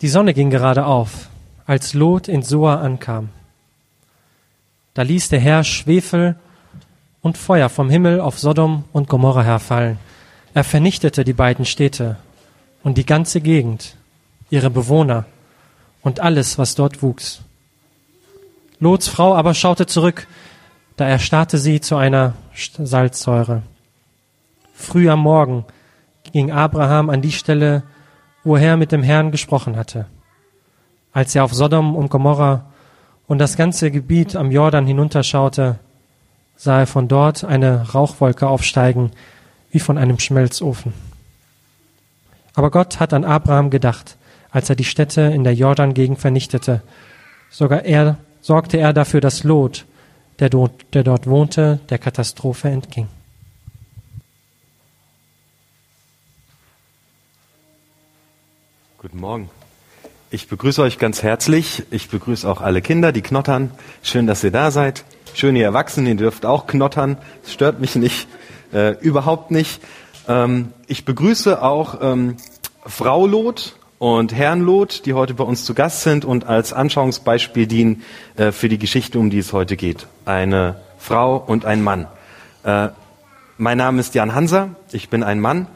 Die Sonne ging gerade auf, als Lot in Soa ankam. Da ließ der Herr Schwefel und Feuer vom Himmel auf Sodom und Gomorra herfallen. Er vernichtete die beiden Städte und die ganze Gegend, ihre Bewohner und alles, was dort wuchs. Lots Frau aber schaute zurück, da erstarrte sie zu einer Salzsäure. Früh am Morgen ging Abraham an die Stelle, wo er mit dem Herrn gesprochen hatte. Als er auf Sodom und Gomorra und das ganze Gebiet am Jordan hinunterschaute, sah er von dort eine Rauchwolke aufsteigen, wie von einem Schmelzofen. Aber Gott hat an Abraham gedacht, als er die Städte in der Jordan-Gegend vernichtete. Sogar er sorgte er dafür, dass Lot, der dort, der dort wohnte, der Katastrophe entging. Guten Morgen. Ich begrüße euch ganz herzlich. Ich begrüße auch alle Kinder, die knottern. Schön, dass ihr da seid. Schön, ihr Erwachsenen, ihr dürft auch knottern. Es stört mich nicht, äh, überhaupt nicht. Ähm, ich begrüße auch ähm, Frau Lot und Herrn Lot, die heute bei uns zu Gast sind und als Anschauungsbeispiel dienen äh, für die Geschichte, um die es heute geht. Eine Frau und ein Mann. Äh, mein Name ist Jan Hanser. Ich bin ein Mann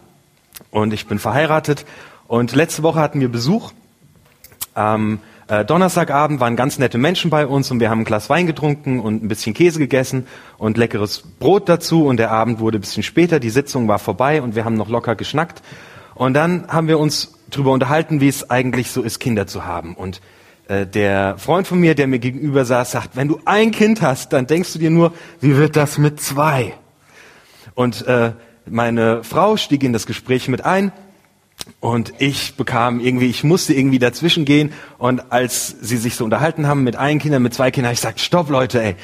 und ich bin verheiratet und letzte Woche hatten wir Besuch. Am äh, Donnerstagabend waren ganz nette Menschen bei uns und wir haben ein Glas Wein getrunken und ein bisschen Käse gegessen und leckeres Brot dazu. Und der Abend wurde ein bisschen später, die Sitzung war vorbei und wir haben noch locker geschnackt. Und dann haben wir uns darüber unterhalten, wie es eigentlich so ist, Kinder zu haben. Und äh, der Freund von mir, der mir gegenüber saß, sagt, wenn du ein Kind hast, dann denkst du dir nur, wie wird das mit zwei? Und äh, meine Frau stieg in das Gespräch mit ein und ich bekam irgendwie, ich musste irgendwie dazwischen gehen. Und als sie sich so unterhalten haben mit einem Kind, mit zwei Kindern, ich gesagt, stopp Leute, ey.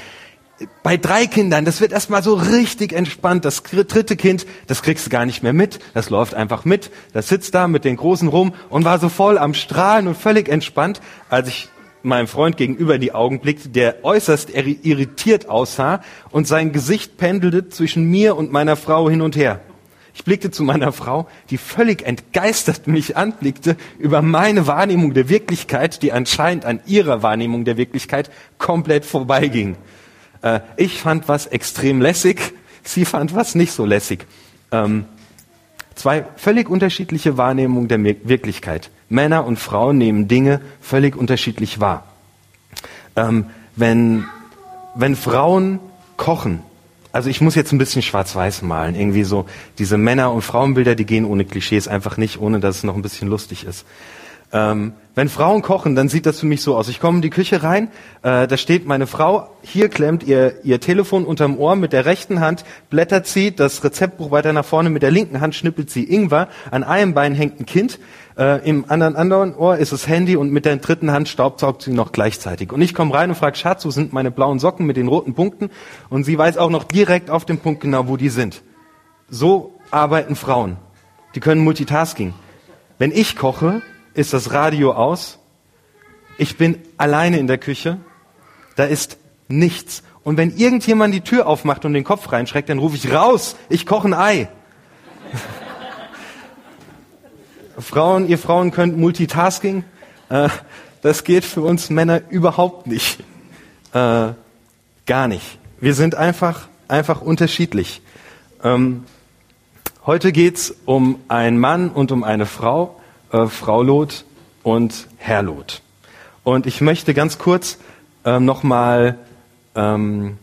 Bei drei Kindern, das wird erstmal so richtig entspannt. Das dritte Kind, das kriegst du gar nicht mehr mit. Das läuft einfach mit. Das sitzt da mit den Großen rum und war so voll am Strahlen und völlig entspannt, als ich meinem Freund gegenüber in die Augen blickte, der äußerst irritiert aussah und sein Gesicht pendelte zwischen mir und meiner Frau hin und her. Ich blickte zu meiner Frau, die völlig entgeistert mich anblickte über meine Wahrnehmung der Wirklichkeit, die anscheinend an ihrer Wahrnehmung der Wirklichkeit komplett vorbeiging. Äh, ich fand was extrem lässig, sie fand was nicht so lässig. Ähm, zwei völlig unterschiedliche Wahrnehmungen der Wirklichkeit. Männer und Frauen nehmen Dinge völlig unterschiedlich wahr. Ähm, wenn, wenn Frauen kochen, also ich muss jetzt ein bisschen schwarz-weiß malen. Irgendwie so diese Männer- und Frauenbilder, die gehen ohne Klischees einfach nicht, ohne dass es noch ein bisschen lustig ist. Ähm, wenn Frauen kochen, dann sieht das für mich so aus. Ich komme in die Küche rein, äh, da steht meine Frau, hier klemmt ihr, ihr Telefon unterm Ohr mit der rechten Hand, blättert sie das Rezeptbuch weiter nach vorne, mit der linken Hand schnippelt sie Ingwer, an einem Bein hängt ein Kind, äh, im anderen, anderen Ohr ist das Handy und mit der dritten Hand staubsaugt sie noch gleichzeitig. Und ich komme rein und frage, Schatz, wo sind meine blauen Socken mit den roten Punkten? Und sie weiß auch noch direkt auf dem Punkt genau, wo die sind. So arbeiten Frauen. Die können Multitasking. Wenn ich koche, ist das Radio aus. Ich bin alleine in der Küche. Da ist nichts. Und wenn irgendjemand die Tür aufmacht und den Kopf reinschreckt, dann rufe ich raus. Ich koche ein Ei. Frauen, ihr Frauen könnt Multitasking. Äh, das geht für uns Männer überhaupt nicht. Äh, gar nicht. Wir sind einfach, einfach unterschiedlich. Ähm, heute geht's um einen Mann und um eine Frau, äh, Frau Lot und Herr Lot. Und ich möchte ganz kurz äh, nochmal ähm,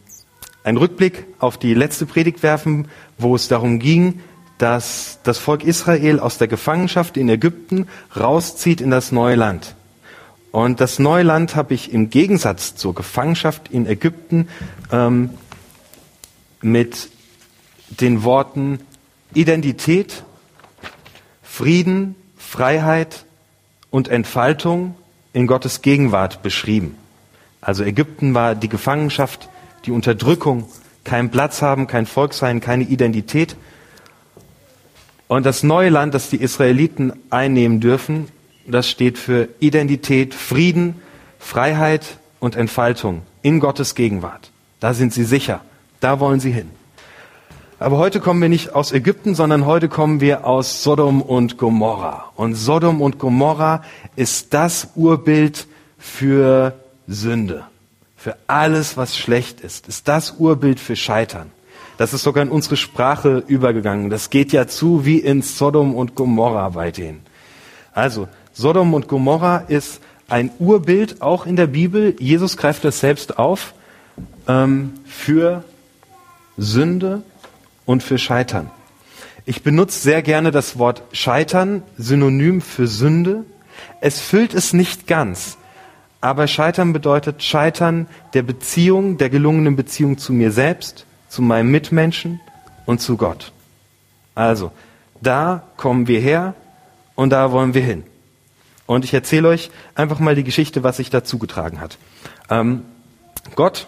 einen Rückblick auf die letzte Predigt werfen, wo es darum ging, dass das Volk Israel aus der Gefangenschaft in Ägypten rauszieht in das neue Land. Und das neue Land habe ich im Gegensatz zur Gefangenschaft in Ägypten ähm, mit den Worten Identität, Frieden, Freiheit und Entfaltung in Gottes Gegenwart beschrieben. Also Ägypten war die Gefangenschaft, die Unterdrückung, kein Platz haben, kein Volk sein, keine Identität. Und das neue Land, das die Israeliten einnehmen dürfen, das steht für Identität, Frieden, Freiheit und Entfaltung in Gottes Gegenwart. Da sind sie sicher. Da wollen sie hin. Aber heute kommen wir nicht aus Ägypten, sondern heute kommen wir aus Sodom und Gomorra. Und Sodom und Gomorra ist das Urbild für Sünde, für alles, was schlecht ist, ist das Urbild für Scheitern. Das ist sogar in unsere Sprache übergegangen. Das geht ja zu wie in Sodom und Gomorra weiterhin. Also, Sodom und Gomorra ist ein Urbild, auch in der Bibel. Jesus greift das selbst auf, ähm, für Sünde und für Scheitern. Ich benutze sehr gerne das Wort Scheitern, synonym für Sünde. Es füllt es nicht ganz. Aber Scheitern bedeutet Scheitern der Beziehung, der gelungenen Beziehung zu mir selbst, zu meinem Mitmenschen und zu Gott. Also, da kommen wir her und da wollen wir hin. Und ich erzähle euch einfach mal die Geschichte, was sich dazu getragen hat. Ähm, Gott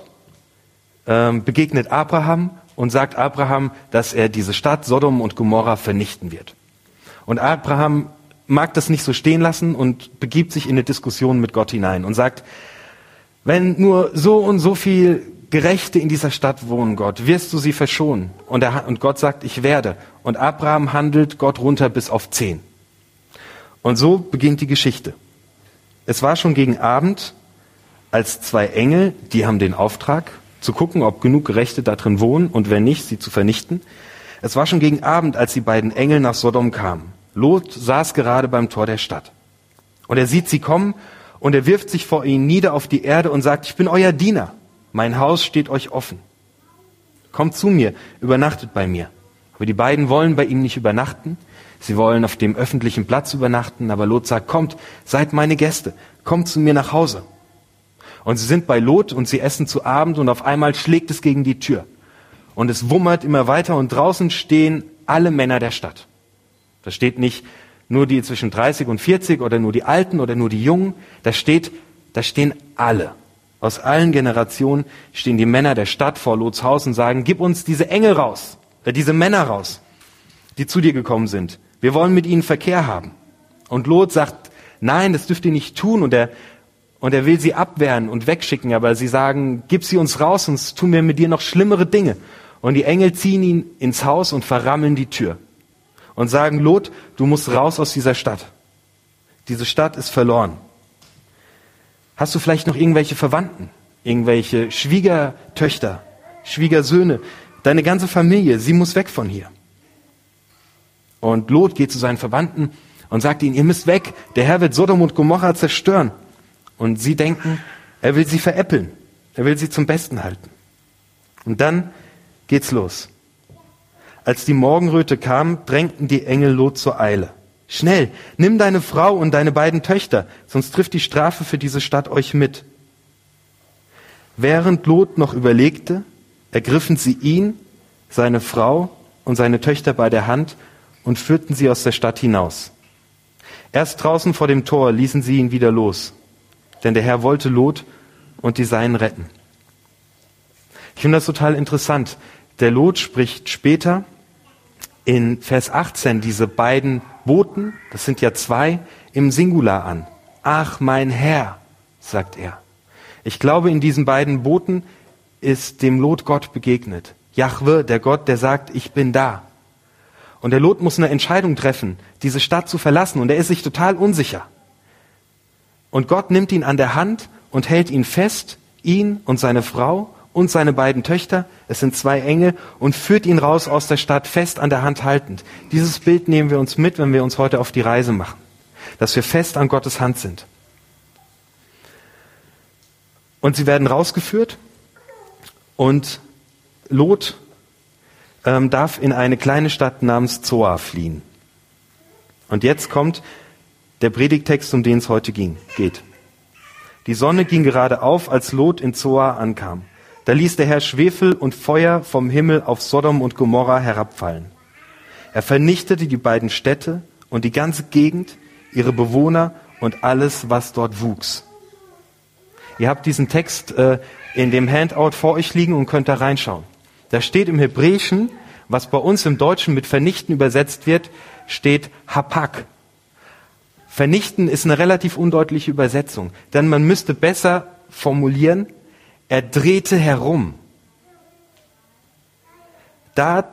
ähm, begegnet Abraham und sagt Abraham, dass er diese Stadt Sodom und Gomorra vernichten wird. Und Abraham mag das nicht so stehen lassen und begibt sich in eine Diskussion mit Gott hinein und sagt, wenn nur so und so viel Gerechte in dieser Stadt wohnen, Gott, wirst du sie verschonen? Und, er, und Gott sagt, ich werde. Und Abraham handelt Gott runter bis auf zehn. Und so beginnt die Geschichte. Es war schon gegen Abend, als zwei Engel, die haben den Auftrag, zu gucken, ob genug Gerechte da drin wohnen und wenn nicht, sie zu vernichten. Es war schon gegen Abend, als die beiden Engel nach Sodom kamen. Lot saß gerade beim Tor der Stadt. Und er sieht sie kommen und er wirft sich vor ihnen nieder auf die Erde und sagt, ich bin euer Diener. Mein Haus steht euch offen. Kommt zu mir, übernachtet bei mir. Aber die beiden wollen bei ihm nicht übernachten. Sie wollen auf dem öffentlichen Platz übernachten. Aber Lot sagt, kommt, seid meine Gäste. Kommt zu mir nach Hause. Und sie sind bei Lot und sie essen zu Abend und auf einmal schlägt es gegen die Tür. Und es wummert immer weiter und draußen stehen alle Männer der Stadt. Da steht nicht nur die zwischen 30 und 40 oder nur die Alten oder nur die Jungen. Da steht, da stehen alle. Aus allen Generationen stehen die Männer der Stadt vor Lots Haus und sagen, gib uns diese Engel raus, äh, diese Männer raus, die zu dir gekommen sind. Wir wollen mit ihnen Verkehr haben. Und Lot sagt, nein, das dürft ihr nicht tun. Und er, und er will sie abwehren und wegschicken, aber sie sagen, gib sie uns raus, sonst tun wir mit dir noch schlimmere Dinge. Und die Engel ziehen ihn ins Haus und verrammeln die Tür und sagen, Lot, du musst raus aus dieser Stadt. Diese Stadt ist verloren. Hast du vielleicht noch irgendwelche Verwandten, irgendwelche Schwiegertöchter, Schwiegersöhne, deine ganze Familie, sie muss weg von hier. Und Lot geht zu seinen Verwandten und sagt ihnen, ihr müsst weg, der Herr wird Sodom und Gomorra zerstören. Und sie denken, er will sie veräppeln, er will sie zum Besten halten. Und dann geht's los. Als die Morgenröte kam, drängten die Engel Lot zur Eile. Schnell, nimm deine Frau und deine beiden Töchter, sonst trifft die Strafe für diese Stadt euch mit. Während Lot noch überlegte, ergriffen sie ihn, seine Frau und seine Töchter bei der Hand und führten sie aus der Stadt hinaus. Erst draußen vor dem Tor ließen sie ihn wieder los, denn der Herr wollte Lot und die Seinen retten. Ich finde das total interessant. Der Lot spricht später in Vers 18 diese beiden Boten, das sind ja zwei, im Singular an. Ach, mein Herr, sagt er. Ich glaube, in diesen beiden Boten ist dem Lot Gott begegnet. Jahwe, der Gott, der sagt, ich bin da. Und der Lot muss eine Entscheidung treffen, diese Stadt zu verlassen. Und er ist sich total unsicher. Und Gott nimmt ihn an der Hand und hält ihn fest, ihn und seine Frau, und seine beiden Töchter, es sind zwei Engel, und führt ihn raus aus der Stadt fest an der Hand haltend. Dieses Bild nehmen wir uns mit, wenn wir uns heute auf die Reise machen, dass wir fest an Gottes Hand sind. Und sie werden rausgeführt und Lot ähm, darf in eine kleine Stadt namens Zoa fliehen. Und jetzt kommt der Predigtext, um den es heute ging, geht. Die Sonne ging gerade auf, als Lot in Zoa ankam. Da ließ der Herr Schwefel und Feuer vom Himmel auf Sodom und Gomorra herabfallen. Er vernichtete die beiden Städte und die ganze Gegend, ihre Bewohner und alles, was dort wuchs. Ihr habt diesen Text äh, in dem Handout vor euch liegen und könnt da reinschauen. Da steht im Hebräischen, was bei uns im Deutschen mit vernichten übersetzt wird, steht Hapak. Vernichten ist eine relativ undeutliche Übersetzung, denn man müsste besser formulieren, er drehte herum. Da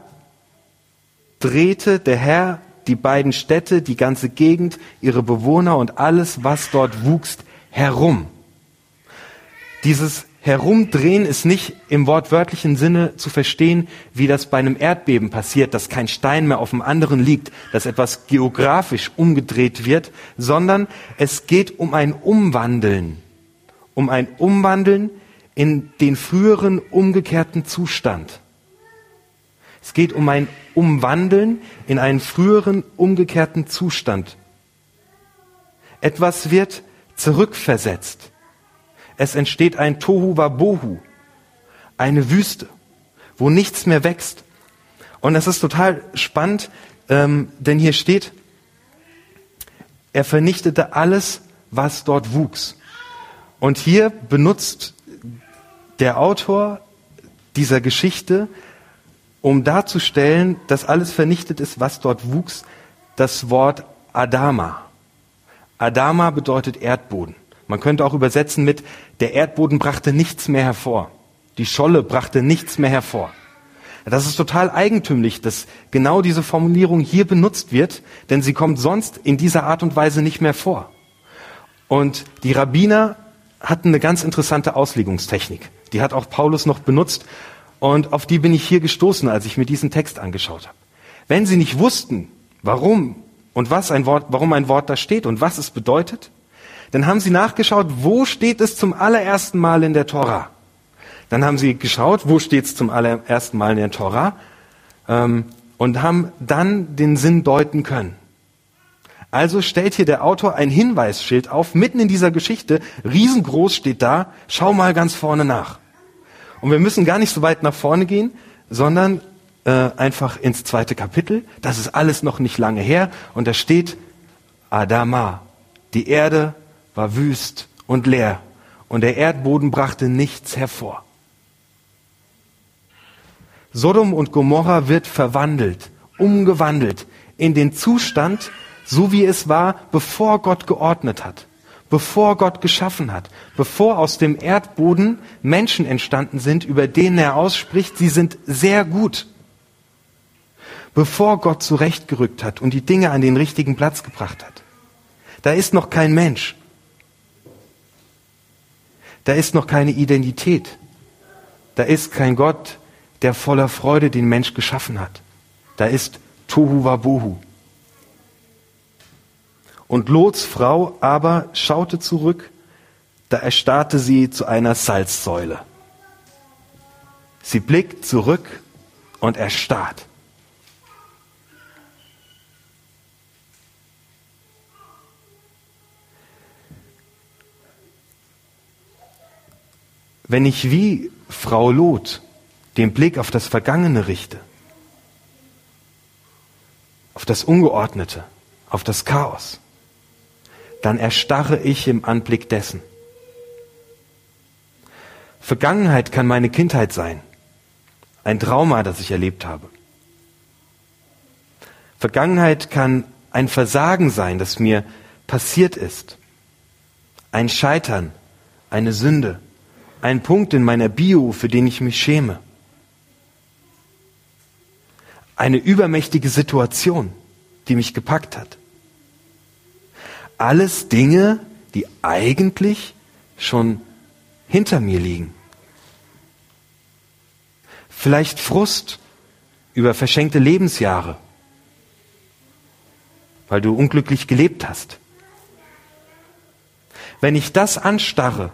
drehte der Herr die beiden Städte, die ganze Gegend, ihre Bewohner und alles, was dort wuchs, herum. Dieses Herumdrehen ist nicht im wortwörtlichen Sinne zu verstehen, wie das bei einem Erdbeben passiert, dass kein Stein mehr auf dem anderen liegt, dass etwas geografisch umgedreht wird, sondern es geht um ein Umwandeln, um ein Umwandeln in den früheren umgekehrten Zustand. Es geht um ein Umwandeln in einen früheren umgekehrten Zustand. Etwas wird zurückversetzt. Es entsteht ein Tohu Wabohu, eine Wüste, wo nichts mehr wächst. Und das ist total spannend, ähm, denn hier steht, er vernichtete alles, was dort wuchs. Und hier benutzt der Autor dieser Geschichte, um darzustellen, dass alles vernichtet ist, was dort wuchs, das Wort Adama. Adama bedeutet Erdboden. Man könnte auch übersetzen mit, der Erdboden brachte nichts mehr hervor. Die Scholle brachte nichts mehr hervor. Das ist total eigentümlich, dass genau diese Formulierung hier benutzt wird, denn sie kommt sonst in dieser Art und Weise nicht mehr vor. Und die Rabbiner hatten eine ganz interessante Auslegungstechnik. Die hat auch Paulus noch benutzt und auf die bin ich hier gestoßen, als ich mir diesen Text angeschaut habe. Wenn sie nicht wussten, warum und was ein Wort, warum ein Wort da steht und was es bedeutet, dann haben sie nachgeschaut, wo steht es zum allerersten Mal in der Tora. Dann haben sie geschaut, wo steht es zum allerersten Mal in der Tora ähm, und haben dann den Sinn deuten können. Also stellt hier der Autor ein Hinweisschild auf, mitten in dieser Geschichte, riesengroß steht da, schau mal ganz vorne nach. Und wir müssen gar nicht so weit nach vorne gehen, sondern äh, einfach ins zweite Kapitel. Das ist alles noch nicht lange her. Und da steht Adama. Die Erde war wüst und leer und der Erdboden brachte nichts hervor. Sodom und Gomorra wird verwandelt, umgewandelt in den Zustand, so wie es war, bevor Gott geordnet hat, bevor Gott geschaffen hat, bevor aus dem Erdboden Menschen entstanden sind, über denen er ausspricht, sie sind sehr gut. Bevor Gott zurechtgerückt hat und die Dinge an den richtigen Platz gebracht hat. Da ist noch kein Mensch. Da ist noch keine Identität. Da ist kein Gott, der voller Freude den Mensch geschaffen hat. Da ist Tohu Wabohu. Und Lots Frau aber schaute zurück, da erstarrte sie zu einer Salzsäule. Sie blickt zurück und erstarrt. Wenn ich wie Frau Lot den Blick auf das Vergangene richte, auf das Ungeordnete, auf das Chaos, dann erstarre ich im Anblick dessen. Vergangenheit kann meine Kindheit sein, ein Trauma, das ich erlebt habe. Vergangenheit kann ein Versagen sein, das mir passiert ist, ein Scheitern, eine Sünde ein Punkt in meiner Bio, für den ich mich schäme. Eine übermächtige Situation, die mich gepackt hat. Alles Dinge, die eigentlich schon hinter mir liegen. Vielleicht Frust über verschenkte Lebensjahre, weil du unglücklich gelebt hast. Wenn ich das anstarre,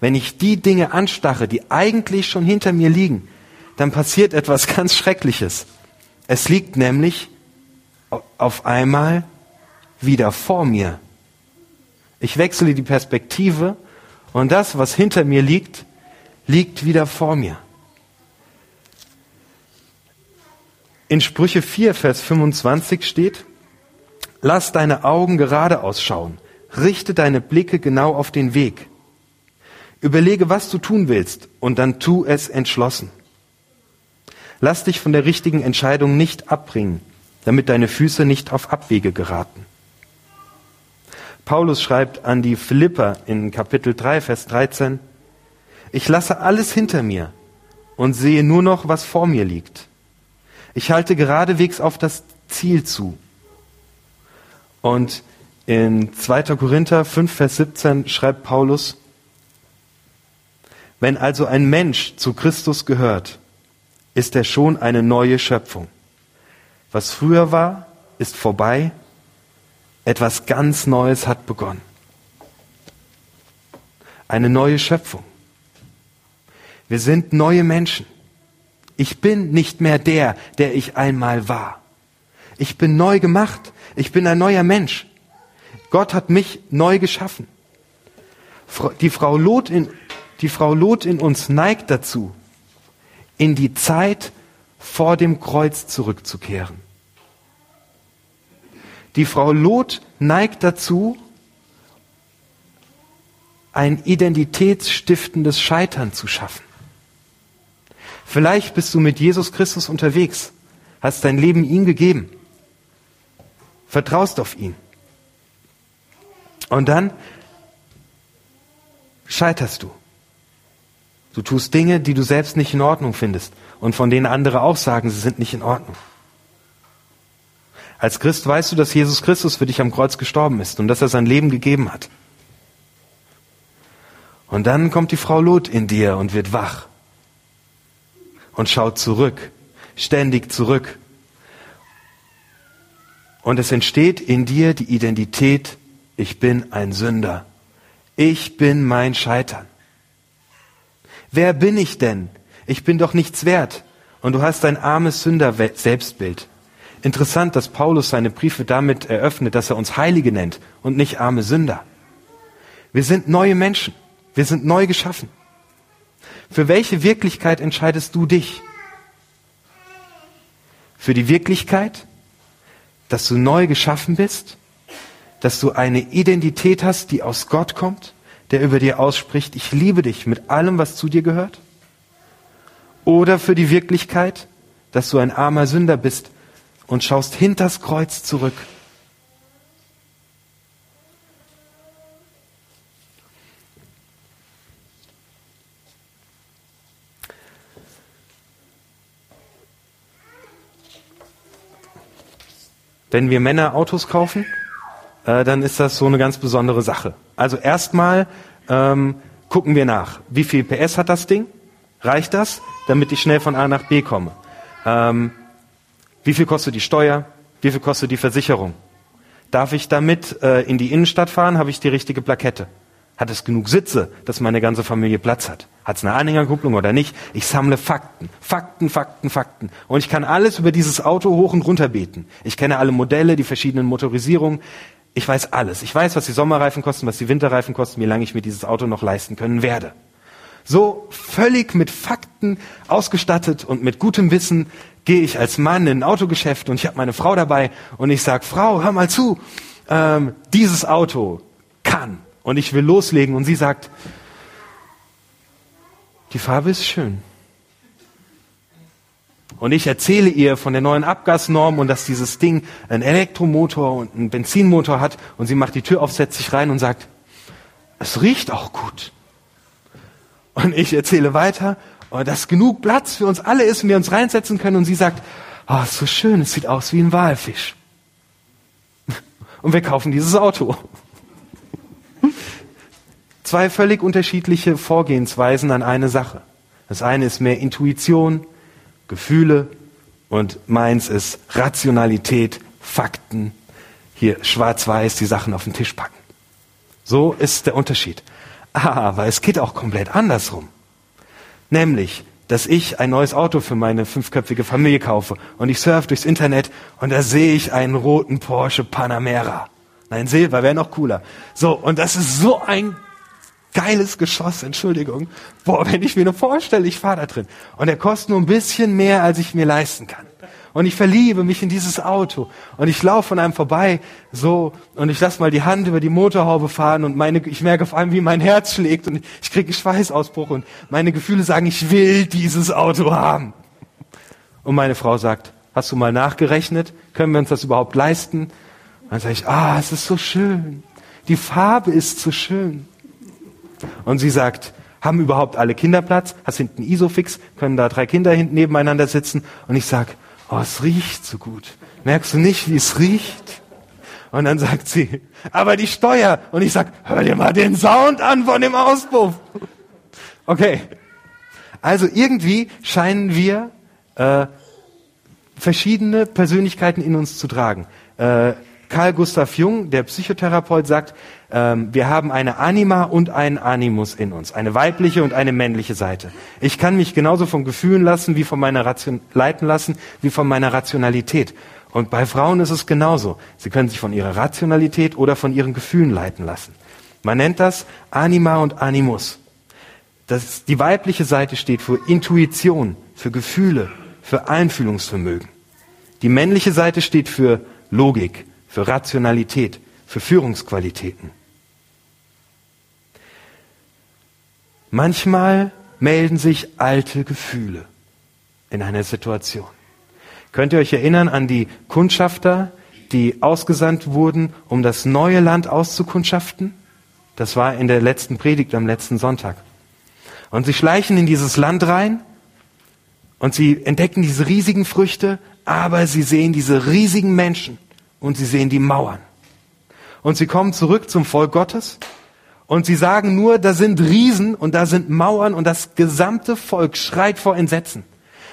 wenn ich die Dinge anstarre, die eigentlich schon hinter mir liegen, dann passiert etwas ganz Schreckliches. Es liegt nämlich auf einmal wieder vor mir. Ich wechsle die Perspektive und das, was hinter mir liegt, liegt wieder vor mir. In Sprüche 4, Vers 25 steht, Lass deine Augen gerade ausschauen, richte deine Blicke genau auf den Weg. Überlege, was du tun willst und dann tu es entschlossen. Lass dich von der richtigen Entscheidung nicht abbringen, damit deine Füße nicht auf Abwege geraten. Paulus schreibt an die Philipper in Kapitel 3, Vers 13, ich lasse alles hinter mir und sehe nur noch, was vor mir liegt. Ich halte geradewegs auf das Ziel zu. Und in 2. Korinther 5, Vers 17 schreibt Paulus, wenn also ein Mensch zu Christus gehört, ist er schon eine neue Schöpfung. Was früher war, ist vorbei. Etwas ganz Neues hat begonnen. Eine neue Schöpfung. Wir sind neue Menschen. Ich bin nicht mehr der, der ich einmal war. Ich bin neu gemacht. Ich bin ein neuer Mensch. Gott hat mich neu geschaffen. Die Frau Lot in, die Frau Lot in uns neigt dazu, in die Zeit vor dem Kreuz zurückzukehren. Die Frau Lot neigt dazu, ein identitätsstiftendes Scheitern zu schaffen. Vielleicht bist du mit Jesus Christus unterwegs, hast dein Leben ihm gegeben, vertraust auf ihn. Und dann scheiterst du. Du tust Dinge, die du selbst nicht in Ordnung findest und von denen andere auch sagen, sie sind nicht in Ordnung. Als Christ weißt du, dass Jesus Christus für dich am Kreuz gestorben ist und dass er sein Leben gegeben hat. Und dann kommt die Frau Lot in dir und wird wach und schaut zurück, ständig zurück. Und es entsteht in dir die Identität ich bin ein Sünder. Ich bin mein Scheitern. Wer bin ich denn? Ich bin doch nichts wert. Und du hast ein armes Sünder-Selbstbild. Interessant, dass Paulus seine Briefe damit eröffnet, dass er uns Heilige nennt und nicht arme Sünder. Wir sind neue Menschen. Wir sind neu geschaffen. Für welche Wirklichkeit entscheidest du dich? Für die Wirklichkeit, dass du neu geschaffen bist dass du eine Identität hast, die aus Gott kommt, der über dir ausspricht, ich liebe dich mit allem, was zu dir gehört? Oder für die Wirklichkeit, dass du ein armer Sünder bist und schaust hinters Kreuz zurück? Wenn wir Männer Autos kaufen, äh, dann ist das so eine ganz besondere Sache. Also erstmal ähm, gucken wir nach, wie viel PS hat das Ding? Reicht das, damit ich schnell von A nach B komme? Ähm, wie viel kostet die Steuer? Wie viel kostet die Versicherung? Darf ich damit äh, in die Innenstadt fahren? Habe ich die richtige Plakette? Hat es genug Sitze, dass meine ganze Familie Platz hat? Hat es eine Anhängerkupplung oder nicht? Ich sammle Fakten, Fakten, Fakten, Fakten. Und ich kann alles über dieses Auto hoch und runter beten. Ich kenne alle Modelle, die verschiedenen Motorisierungen. Ich weiß alles. Ich weiß, was die Sommerreifen kosten, was die Winterreifen kosten, wie lange ich mir dieses Auto noch leisten können werde. So völlig mit Fakten ausgestattet und mit gutem Wissen gehe ich als Mann in ein Autogeschäft und ich habe meine Frau dabei und ich sage, Frau, hör mal zu, ähm, dieses Auto kann. Und ich will loslegen und sie sagt, die Farbe ist schön. Und ich erzähle ihr von der neuen Abgasnorm und dass dieses Ding einen Elektromotor und einen Benzinmotor hat. Und sie macht die Tür auf, setzt sich rein und sagt, es riecht auch gut. Und ich erzähle weiter, dass genug Platz für uns alle ist und wir uns reinsetzen können. Und sie sagt, oh, ist so schön, es sieht aus wie ein Walfisch. Und wir kaufen dieses Auto. Zwei völlig unterschiedliche Vorgehensweisen an eine Sache. Das eine ist mehr Intuition, Gefühle und meins ist Rationalität, Fakten, hier schwarz-weiß die Sachen auf den Tisch packen. So ist der Unterschied. Aber es geht auch komplett andersrum. Nämlich, dass ich ein neues Auto für meine fünfköpfige Familie kaufe und ich surfe durchs Internet und da sehe ich einen roten Porsche Panamera. Nein, Silber wäre noch cooler. So, und das ist so ein geiles Geschoss, Entschuldigung. Boah, wenn ich mir nur vorstelle, ich fahre da drin. Und er kostet nur ein bisschen mehr, als ich mir leisten kann. Und ich verliebe mich in dieses Auto. Und ich laufe von einem vorbei, so, und ich lasse mal die Hand über die Motorhaube fahren und meine, ich merke auf einmal, wie mein Herz schlägt und ich kriege einen Schweißausbruch und meine Gefühle sagen, ich will dieses Auto haben. Und meine Frau sagt, hast du mal nachgerechnet? Können wir uns das überhaupt leisten? Und dann sage ich, ah, es ist so schön. Die Farbe ist so schön. Und sie sagt, haben überhaupt alle Kinder Platz? Hast hinten Isofix? Können da drei Kinder hinten nebeneinander sitzen? Und ich sag, oh, es riecht so gut. Merkst du nicht, wie es riecht? Und dann sagt sie, aber die Steuer. Und ich sag, hör dir mal den Sound an von dem Auspuff. Okay. Also irgendwie scheinen wir äh, verschiedene Persönlichkeiten in uns zu tragen. Äh, Karl Gustav Jung, der Psychotherapeut, sagt, ähm, wir haben eine Anima und einen Animus in uns, eine weibliche und eine männliche Seite. Ich kann mich genauso von Gefühlen lassen, wie von meiner Ration leiten lassen, wie von meiner Rationalität. Und bei Frauen ist es genauso. Sie können sich von ihrer Rationalität oder von ihren Gefühlen leiten lassen. Man nennt das Anima und Animus. Das, die weibliche Seite steht für Intuition, für Gefühle, für Einfühlungsvermögen. Die männliche Seite steht für Logik, für Rationalität, für Führungsqualitäten. Manchmal melden sich alte Gefühle in einer Situation. Könnt ihr euch erinnern an die Kundschafter, die ausgesandt wurden, um das neue Land auszukundschaften? Das war in der letzten Predigt am letzten Sonntag. Und sie schleichen in dieses Land rein und sie entdecken diese riesigen Früchte, aber sie sehen diese riesigen Menschen und sie sehen die Mauern. Und sie kommen zurück zum Volk Gottes und sie sagen nur, da sind Riesen und da sind Mauern und das gesamte Volk schreit vor Entsetzen,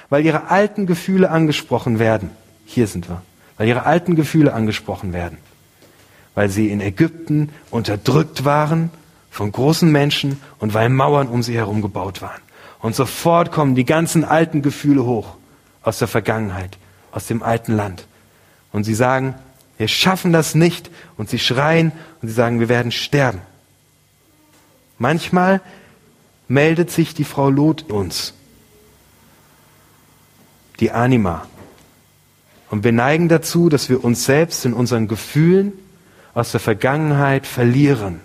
weil ihre alten Gefühle angesprochen werden. Hier sind wir. Weil ihre alten Gefühle angesprochen werden. Weil sie in Ägypten unterdrückt waren von großen Menschen und weil Mauern um sie herum gebaut waren. Und sofort kommen die ganzen alten Gefühle hoch aus der Vergangenheit, aus dem alten Land. Und sie sagen, wir schaffen das nicht. Und sie schreien und sie sagen, wir werden sterben. Manchmal meldet sich die Frau Lot uns, die Anima. Und wir neigen dazu, dass wir uns selbst in unseren Gefühlen aus der Vergangenheit verlieren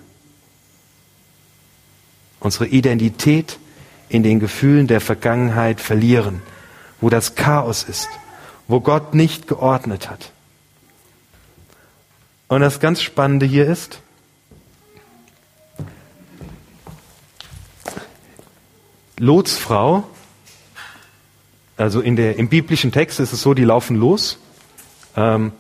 unsere Identität in den Gefühlen der Vergangenheit verlieren, wo das Chaos ist, wo Gott nicht geordnet hat. Und das ganz Spannende hier ist, Lots Frau, also in der, im biblischen Text ist es so, die laufen los. Ähm,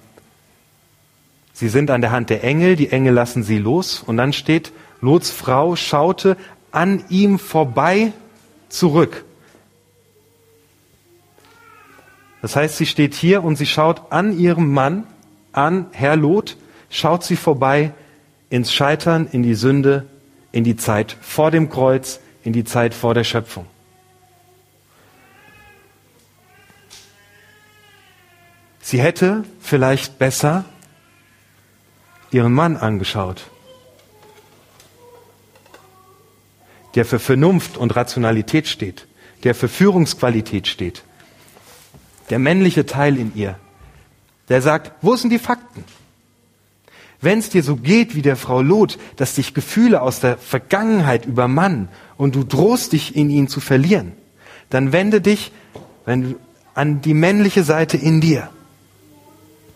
sie sind an der Hand der Engel, die Engel lassen sie los und dann steht, Lots Frau schaute an ihm vorbei zurück. Das heißt, sie steht hier und sie schaut an ihrem Mann, an Herr Lot, schaut sie vorbei ins Scheitern, in die Sünde, in die Zeit vor dem Kreuz, in die Zeit vor der Schöpfung. Sie hätte vielleicht besser ihren Mann angeschaut der für Vernunft und Rationalität steht, der für Führungsqualität steht. Der männliche Teil in ihr, der sagt, wo sind die Fakten? Wenn es dir so geht wie der Frau Lot, dass dich Gefühle aus der Vergangenheit übermannen und du drohst dich in ihn zu verlieren, dann wende dich wenn an die männliche Seite in dir,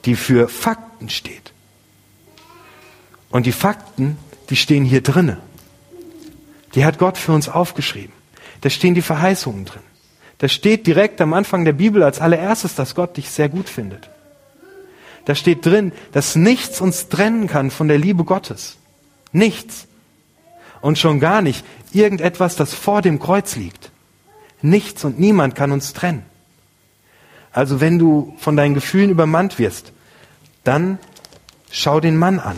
die für Fakten steht. Und die Fakten, die stehen hier drinnen. Die hat Gott für uns aufgeschrieben. Da stehen die Verheißungen drin. Da steht direkt am Anfang der Bibel als allererstes, dass Gott dich sehr gut findet. Da steht drin, dass nichts uns trennen kann von der Liebe Gottes. Nichts. Und schon gar nicht irgendetwas, das vor dem Kreuz liegt. Nichts und niemand kann uns trennen. Also wenn du von deinen Gefühlen übermannt wirst, dann schau den Mann an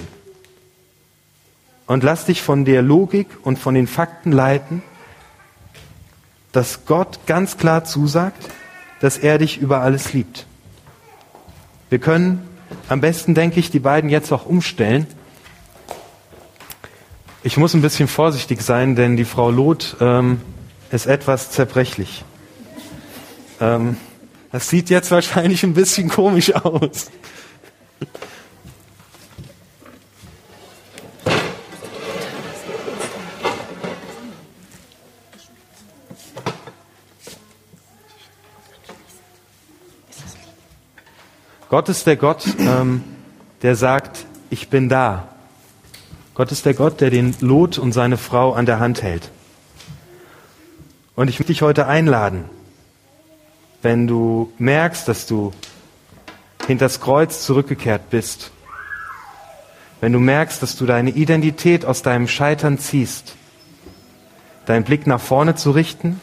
und lass dich von der Logik und von den Fakten leiten, dass Gott ganz klar zusagt, dass er dich über alles liebt. Wir können am besten, denke ich, die beiden jetzt auch umstellen. Ich muss ein bisschen vorsichtig sein, denn die Frau Loth ähm, ist etwas zerbrechlich. Ähm, das sieht jetzt wahrscheinlich ein bisschen komisch aus. Gott ist der Gott, ähm, der sagt, ich bin da. Gott ist der Gott, der den Lot und seine Frau an der Hand hält. Und ich möchte dich heute einladen, wenn du merkst, dass du hinters Kreuz zurückgekehrt bist, wenn du merkst, dass du deine Identität aus deinem Scheitern ziehst, deinen Blick nach vorne zu richten,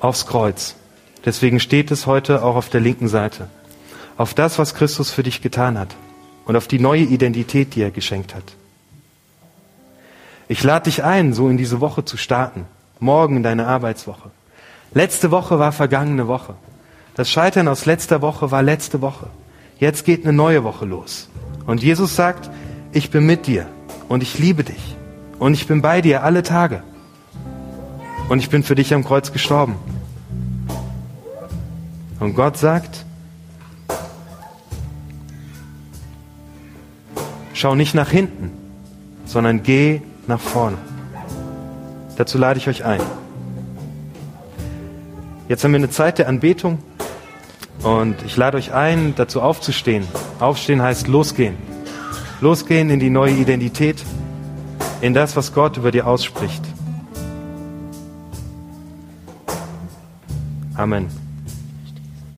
aufs Kreuz. Deswegen steht es heute auch auf der linken Seite. Auf das, was Christus für dich getan hat und auf die neue Identität, die er geschenkt hat. Ich lade dich ein, so in diese Woche zu starten. Morgen in deine Arbeitswoche. Letzte Woche war vergangene Woche. Das Scheitern aus letzter Woche war letzte Woche. Jetzt geht eine neue Woche los. Und Jesus sagt, ich bin mit dir und ich liebe dich und ich bin bei dir alle Tage. Und ich bin für dich am Kreuz gestorben. Und Gott sagt, schau nicht nach hinten, sondern geh nach vorne. Dazu lade ich euch ein. Jetzt haben wir eine Zeit der Anbetung und ich lade euch ein, dazu aufzustehen. Aufstehen heißt losgehen. Losgehen in die neue Identität, in das, was Gott über dir ausspricht. Amen.